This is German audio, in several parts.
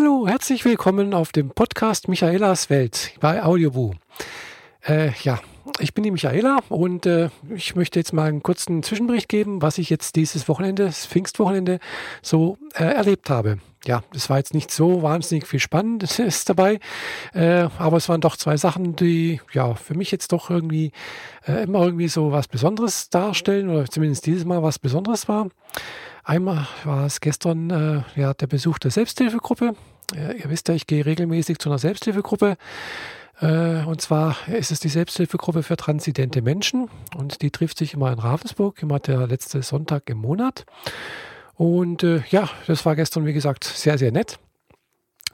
Hallo, herzlich willkommen auf dem Podcast Michaelas Welt bei Audioboo. Äh, ja, ich bin die Michaela und äh, ich möchte jetzt mal einen kurzen Zwischenbericht geben, was ich jetzt dieses Wochenende, das Pfingstwochenende, so äh, erlebt habe. Ja, es war jetzt nicht so wahnsinnig viel Spannendes dabei, äh, aber es waren doch zwei Sachen, die ja für mich jetzt doch irgendwie äh, immer irgendwie so was Besonderes darstellen oder zumindest dieses Mal was Besonderes war. Einmal war es gestern äh, ja, der Besuch der Selbsthilfegruppe. ihr wisst ja, ich gehe regelmäßig zu einer Selbsthilfegruppe äh, und zwar ist es die Selbsthilfegruppe für transidente Menschen und die trifft sich immer in Ravensburg, immer der letzte Sonntag im Monat. Und äh, ja, das war gestern, wie gesagt, sehr, sehr nett.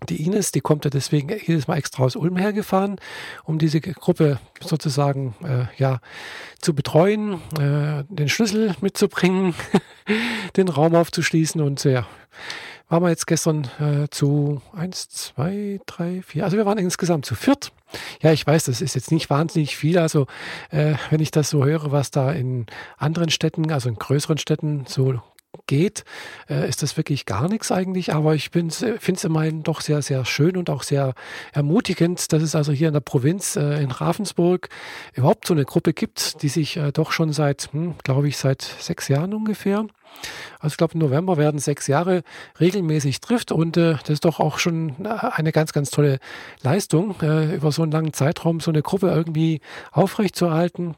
Die Ines, die kommt ja deswegen jedes Mal extra aus Ulm hergefahren, um diese Gruppe sozusagen äh, ja, zu betreuen, äh, den Schlüssel mitzubringen, den Raum aufzuschließen und ja, waren wir jetzt gestern äh, zu eins, zwei, drei, vier. Also wir waren insgesamt zu viert. Ja, ich weiß, das ist jetzt nicht wahnsinnig viel. Also äh, wenn ich das so höre, was da in anderen Städten, also in größeren Städten so geht, äh, ist das wirklich gar nichts eigentlich. Aber ich finde es immerhin doch sehr, sehr schön und auch sehr ermutigend, dass es also hier in der Provinz äh, in Ravensburg überhaupt so eine Gruppe gibt, die sich äh, doch schon seit, hm, glaube ich, seit sechs Jahren ungefähr also ich glaube, im November werden sechs Jahre regelmäßig trifft und äh, das ist doch auch schon eine ganz, ganz tolle Leistung, äh, über so einen langen Zeitraum so eine Gruppe irgendwie aufrechtzuerhalten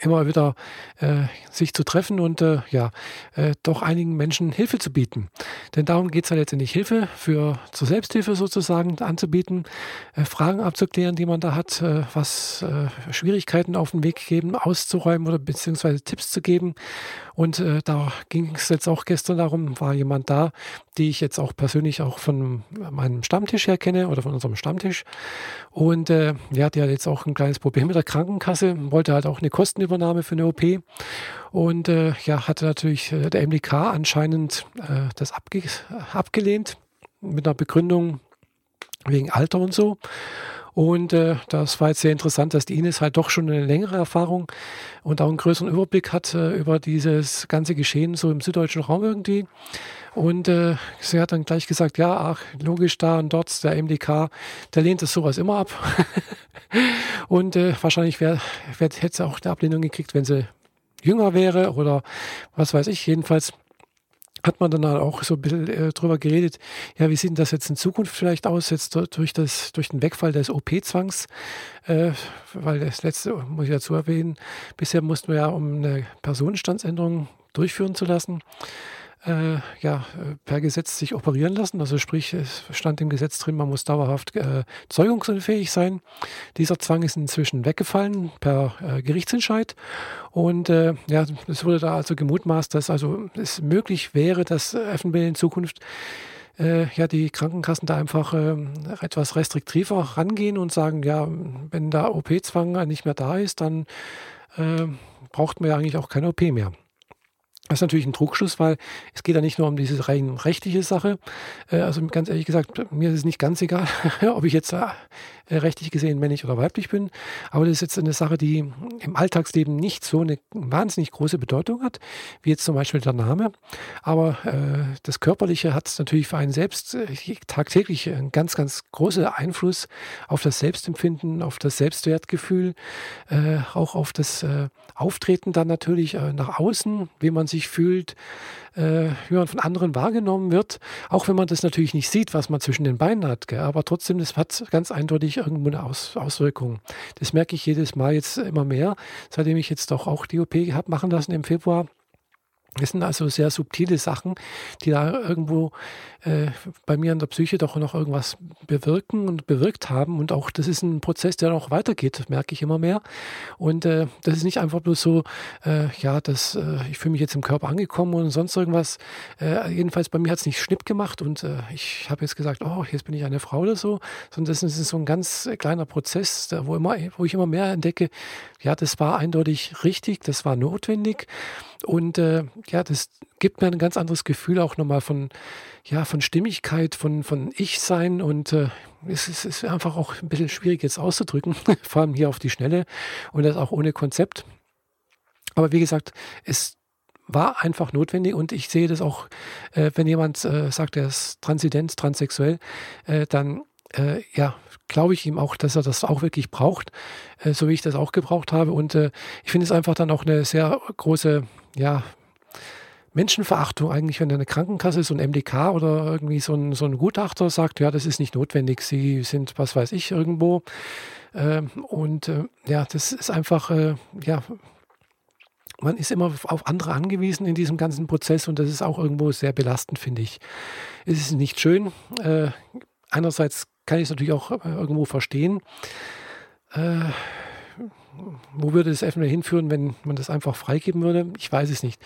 immer wieder äh, sich zu treffen und äh, ja, äh, doch einigen Menschen Hilfe zu bieten. Denn darum geht es ja letztendlich Hilfe für zur Selbsthilfe sozusagen anzubieten, äh, Fragen abzuklären, die man da hat, äh, was äh, Schwierigkeiten auf den Weg geben, auszuräumen oder beziehungsweise Tipps zu geben. Und da ging es jetzt auch gestern darum, war jemand da, die ich jetzt auch persönlich auch von meinem Stammtisch her kenne oder von unserem Stammtisch. Und ja, die hat jetzt auch ein kleines Problem mit der Krankenkasse, wollte halt auch eine Kostenübernahme für eine OP. Und äh, ja, hatte natürlich äh, der MDK anscheinend äh, das abge abgelehnt mit einer Begründung wegen Alter und so. Und äh, das war jetzt sehr interessant, dass die Ines halt doch schon eine längere Erfahrung und auch einen größeren Überblick hat äh, über dieses ganze Geschehen so im süddeutschen Raum irgendwie. Und äh, sie hat dann gleich gesagt, ja, ach, logisch, da und dort, der MDK, der lehnt das sowas immer ab. und äh, wahrscheinlich wär, wär, hätte sie auch eine Ablehnung gekriegt, wenn sie jünger wäre oder was weiß ich. Jedenfalls hat man dann auch so ein bisschen äh, drüber geredet, ja, wie sieht denn das jetzt in Zukunft vielleicht aus, jetzt durch, das, durch den Wegfall des OP-Zwangs, äh, weil das letzte, muss ich dazu erwähnen, bisher mussten wir ja, um eine Personenstandsänderung durchführen zu lassen, äh, ja, per Gesetz sich operieren lassen. Also sprich, es stand im Gesetz drin, man muss dauerhaft äh, zeugungsunfähig sein. Dieser Zwang ist inzwischen weggefallen per äh, Gerichtsentscheid. Und äh, ja, es wurde da also gemutmaßt, dass also es möglich wäre, dass FNB in Zukunft äh, ja, die Krankenkassen da einfach äh, etwas restriktiver rangehen und sagen, ja, wenn der OP-Zwang nicht mehr da ist, dann äh, braucht man ja eigentlich auch keine OP mehr. Das ist natürlich ein Trugschluss, weil es geht ja nicht nur um diese rein rechtliche Sache. Äh, also ganz ehrlich gesagt, mir ist es nicht ganz egal, ob ich jetzt äh, rechtlich gesehen männlich oder weiblich bin. Aber das ist jetzt eine Sache, die im Alltagsleben nicht so eine wahnsinnig große Bedeutung hat, wie jetzt zum Beispiel der Name. Aber äh, das Körperliche hat natürlich für einen selbst tagtäglich einen ganz, ganz großen Einfluss auf das Selbstempfinden, auf das Selbstwertgefühl, auch auf das Auftreten dann natürlich nach außen, wie man sich sich fühlt, äh, wie man von anderen wahrgenommen wird, auch wenn man das natürlich nicht sieht, was man zwischen den Beinen hat. Gell? Aber trotzdem, das hat ganz eindeutig irgendwo eine Aus Auswirkung. Das merke ich jedes Mal jetzt immer mehr, seitdem ich jetzt doch auch die OP habe machen lassen im Februar. Das sind also sehr subtile Sachen, die da irgendwo äh, bei mir in der Psyche doch noch irgendwas bewirken und bewirkt haben. Und auch das ist ein Prozess, der noch weitergeht, merke ich immer mehr. Und äh, das ist nicht einfach bloß so, äh, ja, das, äh, ich fühle mich jetzt im Körper angekommen und sonst irgendwas. Äh, jedenfalls bei mir hat es nicht Schnipp gemacht und äh, ich habe jetzt gesagt, oh, jetzt bin ich eine Frau oder so, sondern das ist so ein ganz kleiner Prozess, wo, immer, wo ich immer mehr entdecke, ja, das war eindeutig richtig, das war notwendig. Und ja, das gibt mir ein ganz anderes Gefühl auch nochmal von, ja, von Stimmigkeit, von, von Ich-Sein und äh, es, ist, ist einfach auch ein bisschen schwierig jetzt auszudrücken, vor allem hier auf die Schnelle und das auch ohne Konzept. Aber wie gesagt, es war einfach notwendig und ich sehe das auch, äh, wenn jemand äh, sagt, er ist transident, transsexuell, äh, dann äh, ja, glaube ich ihm auch, dass er das auch wirklich braucht, äh, so wie ich das auch gebraucht habe. Und äh, ich finde es einfach dann auch eine sehr große, ja, Menschenverachtung eigentlich, wenn eine Krankenkasse, so ein MDK oder irgendwie so ein, so ein Gutachter sagt, ja, das ist nicht notwendig, sie sind, was weiß ich, irgendwo. Ähm, und äh, ja, das ist einfach, äh, ja, man ist immer auf andere angewiesen in diesem ganzen Prozess und das ist auch irgendwo sehr belastend, finde ich. Es ist nicht schön. Äh, einerseits kann ich es natürlich auch äh, irgendwo verstehen. Äh, wo würde es eventuell hinführen, wenn man das einfach freigeben würde? Ich weiß es nicht.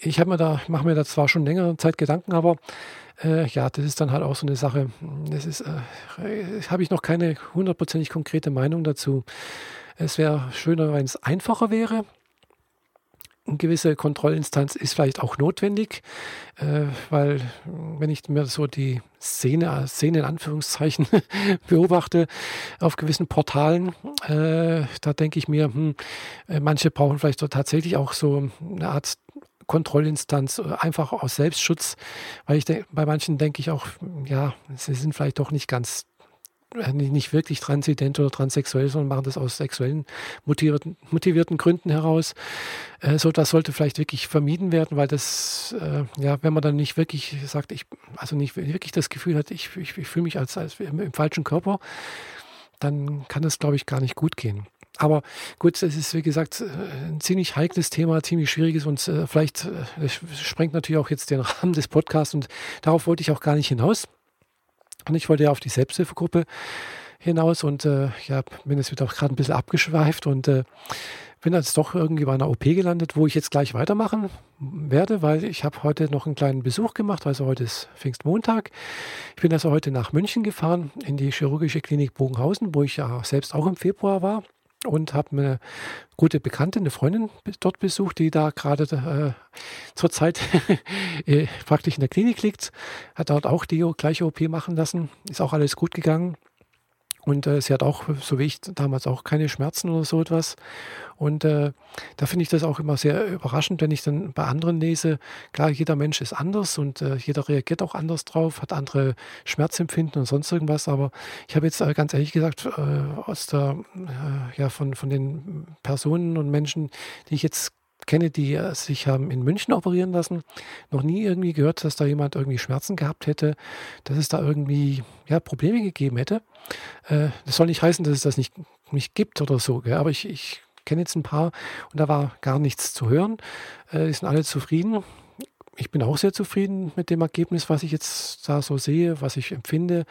Ich habe mir da, mache mir da zwar schon längere Zeit Gedanken, aber äh, ja, das ist dann halt auch so eine Sache. Das ist, äh, habe ich noch keine hundertprozentig konkrete Meinung dazu. Es wäre schöner, wenn es einfacher wäre eine gewisse Kontrollinstanz ist vielleicht auch notwendig, äh, weil wenn ich mir so die Szene, Szene in Anführungszeichen beobachte auf gewissen Portalen, äh, da denke ich mir, hm, äh, manche brauchen vielleicht so tatsächlich auch so eine Art Kontrollinstanz, äh, einfach aus Selbstschutz, weil ich bei manchen denke ich auch, ja, sie sind vielleicht doch nicht ganz äh, nicht wirklich transident oder transsexuell, sondern machen das aus sexuellen motivierten, motivierten Gründen heraus. Äh, so, das sollte vielleicht wirklich vermieden werden, weil das, äh, ja, wenn man dann nicht wirklich sagt, ich, also nicht wirklich das Gefühl hat, ich, ich, ich fühle mich als, als im, im, falschen Körper, dann kann das, glaube ich, gar nicht gut gehen. Aber gut, es ist, wie gesagt, äh, ein ziemlich heikles Thema, ziemlich schwieriges und äh, vielleicht äh, sprengt natürlich auch jetzt den Rahmen des Podcasts und darauf wollte ich auch gar nicht hinaus. Und ich wollte ja auf die Selbsthilfegruppe hinaus und äh, ja, bin jetzt wieder gerade ein bisschen abgeschweift und äh, bin jetzt doch irgendwie bei einer OP gelandet, wo ich jetzt gleich weitermachen werde, weil ich habe heute noch einen kleinen Besuch gemacht. Also heute ist Pfingstmontag. Ich bin also heute nach München gefahren in die chirurgische Klinik Bogenhausen, wo ich ja selbst auch im Februar war und habe eine gute Bekannte, eine Freundin dort besucht, die da gerade äh, zurzeit äh, praktisch in der Klinik liegt, hat dort auch die gleiche OP machen lassen, ist auch alles gut gegangen. Und äh, sie hat auch, so wie ich damals auch, keine Schmerzen oder so etwas. Und äh, da finde ich das auch immer sehr überraschend, wenn ich dann bei anderen lese. Klar, jeder Mensch ist anders und äh, jeder reagiert auch anders drauf, hat andere Schmerzempfinden und sonst irgendwas. Aber ich habe jetzt äh, ganz ehrlich gesagt, äh, aus der, äh, ja, von, von den Personen und Menschen, die ich jetzt kenne, die sich haben in München operieren lassen, noch nie irgendwie gehört, dass da jemand irgendwie Schmerzen gehabt hätte, dass es da irgendwie ja, Probleme gegeben hätte. Äh, das soll nicht heißen, dass es das nicht, nicht gibt oder so, gell? aber ich, ich kenne jetzt ein paar und da war gar nichts zu hören. Äh, die sind alle zufrieden. Ich bin auch sehr zufrieden mit dem Ergebnis, was ich jetzt da so sehe, was ich empfinde.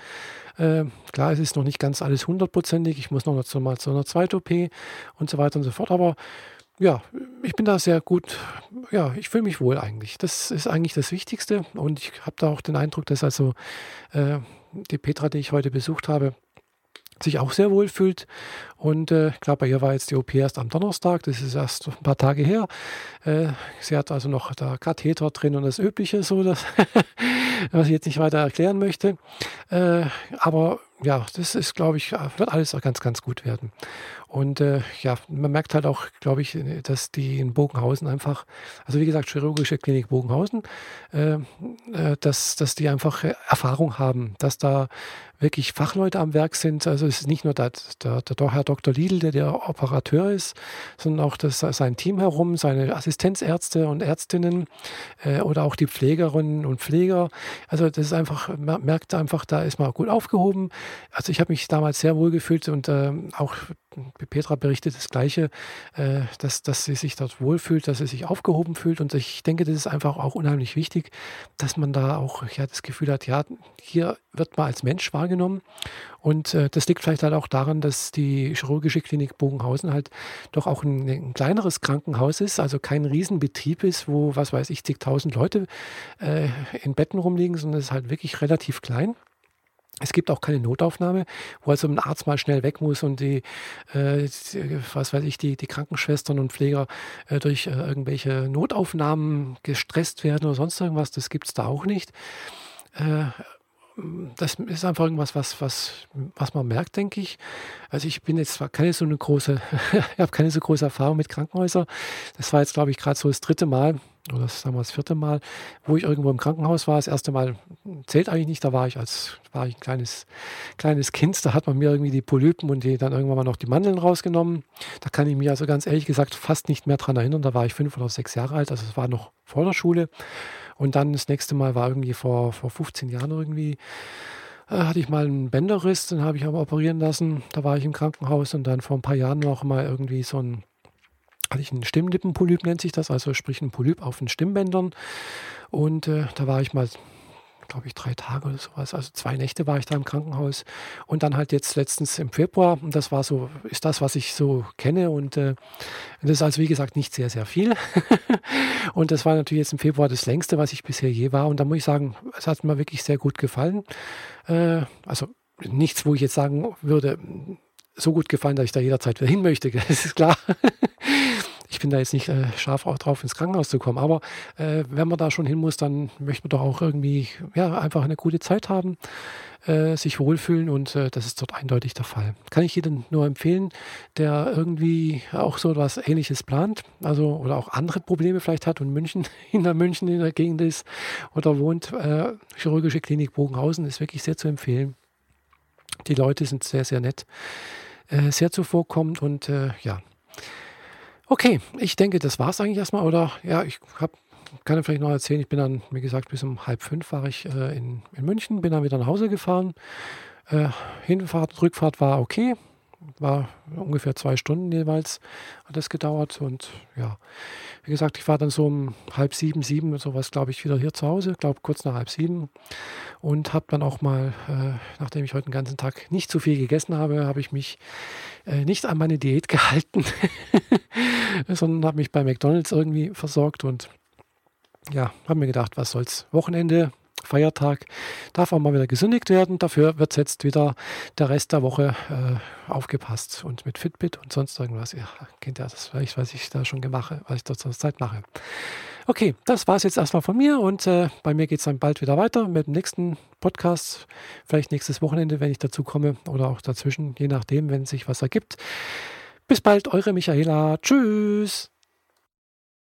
Äh, klar, es ist noch nicht ganz alles hundertprozentig. Ich muss noch mal zu einer zweiten OP und so weiter und so fort. Aber ja, ich bin da sehr gut, ja, ich fühle mich wohl eigentlich. Das ist eigentlich das Wichtigste und ich habe da auch den Eindruck, dass also äh, die Petra, die ich heute besucht habe, sich auch sehr wohl fühlt. Und äh, klar, bei ihr war jetzt die OP erst am Donnerstag, das ist erst ein paar Tage her. Äh, sie hat also noch da Katheter drin und das Übliche, so das, was ich jetzt nicht weiter erklären möchte. Äh, aber ja, das ist, glaube ich, wird alles ganz, ganz gut werden. Und äh, ja, man merkt halt auch, glaube ich, dass die in Bogenhausen einfach, also wie gesagt, chirurgische Klinik Bogenhausen, äh, äh, dass, dass die einfach Erfahrung haben, dass da wirklich Fachleute am Werk sind. Also es ist nicht nur der, der, der Herr Dr. Lidl, der der Operateur ist, sondern auch das, sein Team herum, seine Assistenzärzte und Ärztinnen äh, oder auch die Pflegerinnen und Pfleger. Also das ist einfach, man merkt einfach, da ist man gut aufgehoben. Also ich habe mich damals sehr wohl gefühlt und äh, auch Petra berichtet das Gleiche, äh, dass, dass sie sich dort wohlfühlt, dass sie sich aufgehoben fühlt. Und ich denke, das ist einfach auch unheimlich wichtig, dass man da auch ja, das Gefühl hat, ja, hier wird man als Mensch wahrgenommen. Und äh, das liegt vielleicht halt auch daran, dass die chirurgische Klinik Bogenhausen halt doch auch ein, ein kleineres Krankenhaus ist, also kein Riesenbetrieb ist, wo, was weiß ich, zigtausend Leute äh, in Betten rumliegen, sondern es ist halt wirklich relativ klein. Es gibt auch keine Notaufnahme, wo also ein Arzt mal schnell weg muss und die, äh, was weiß ich, die, die Krankenschwestern und Pfleger äh, durch äh, irgendwelche Notaufnahmen gestresst werden oder sonst irgendwas. Das gibt es da auch nicht. Äh, das ist einfach irgendwas, was, was, was man merkt, denke ich. Also ich bin jetzt zwar keine so eine große, ich habe keine so große Erfahrung mit Krankenhäusern. Das war jetzt, glaube ich, gerade so das dritte Mal, oder das sagen wir das vierte Mal, wo ich irgendwo im Krankenhaus war. Das erste Mal zählt eigentlich nicht, da war ich als war ich ein kleines, kleines Kind, da hat man mir irgendwie die Polypen und die dann irgendwann mal noch die Mandeln rausgenommen. Da kann ich mich also ganz ehrlich gesagt fast nicht mehr dran erinnern. Da war ich fünf oder sechs Jahre alt, also es war noch vor der Schule. Und dann das nächste Mal war irgendwie vor, vor 15 Jahren irgendwie äh, hatte ich mal einen Bänderriss, den habe ich aber operieren lassen. Da war ich im Krankenhaus und dann vor ein paar Jahren noch mal irgendwie so ein hatte ich einen Stimmlippenpolyp, nennt sich das, also sprich ein Polyp auf den Stimmbändern. Und äh, da war ich mal, glaube ich, drei Tage oder sowas. Also zwei Nächte war ich da im Krankenhaus. Und dann halt jetzt letztens im Februar. Und das war so, ist das, was ich so kenne. Und äh, das ist also, wie gesagt, nicht sehr, sehr viel. und das war natürlich jetzt im Februar das längste, was ich bisher je war. Und da muss ich sagen, es hat mir wirklich sehr gut gefallen. Äh, also nichts, wo ich jetzt sagen würde, so gut gefallen, dass ich da jederzeit wieder hin möchte. Das ist klar. Bin da jetzt nicht äh, scharf auch drauf, ins Krankenhaus zu kommen. Aber äh, wenn man da schon hin muss, dann möchte man doch auch irgendwie ja, einfach eine gute Zeit haben, äh, sich wohlfühlen und äh, das ist dort eindeutig der Fall. Kann ich jedem nur empfehlen, der irgendwie auch so etwas Ähnliches plant, also oder auch andere Probleme vielleicht hat und München, hinter München in der Gegend ist oder wohnt. Äh, chirurgische Klinik Bogenhausen ist wirklich sehr zu empfehlen. Die Leute sind sehr, sehr nett äh, sehr zuvorkommt und ja. Okay, ich denke, das war es eigentlich erstmal. Oder ja, ich hab, kann vielleicht noch erzählen, ich bin dann, wie gesagt, bis um halb fünf war ich äh, in, in München, bin dann wieder nach Hause gefahren. Äh, Hinfahrt, Rückfahrt war okay war ungefähr zwei Stunden jeweils, hat das gedauert. Und ja, wie gesagt, ich war dann so um halb sieben, sieben, sowas, glaube ich, wieder hier zu Hause, glaube kurz nach halb sieben. Und habe dann auch mal, äh, nachdem ich heute den ganzen Tag nicht zu viel gegessen habe, habe ich mich äh, nicht an meine Diät gehalten, sondern habe mich bei McDonalds irgendwie versorgt und ja, habe mir gedacht, was soll's. Wochenende, Feiertag darf auch mal wieder gesündigt werden. Dafür wird jetzt wieder der Rest der Woche äh, aufgepasst und mit Fitbit und sonst irgendwas. Ihr kennt ja das vielleicht, was ich da schon mache, was ich dort zur Zeit mache. Okay, das war es jetzt erstmal von mir und äh, bei mir geht es dann bald wieder weiter mit dem nächsten Podcast. Vielleicht nächstes Wochenende, wenn ich dazu komme oder auch dazwischen, je nachdem, wenn sich was ergibt. Bis bald, eure Michaela. Tschüss.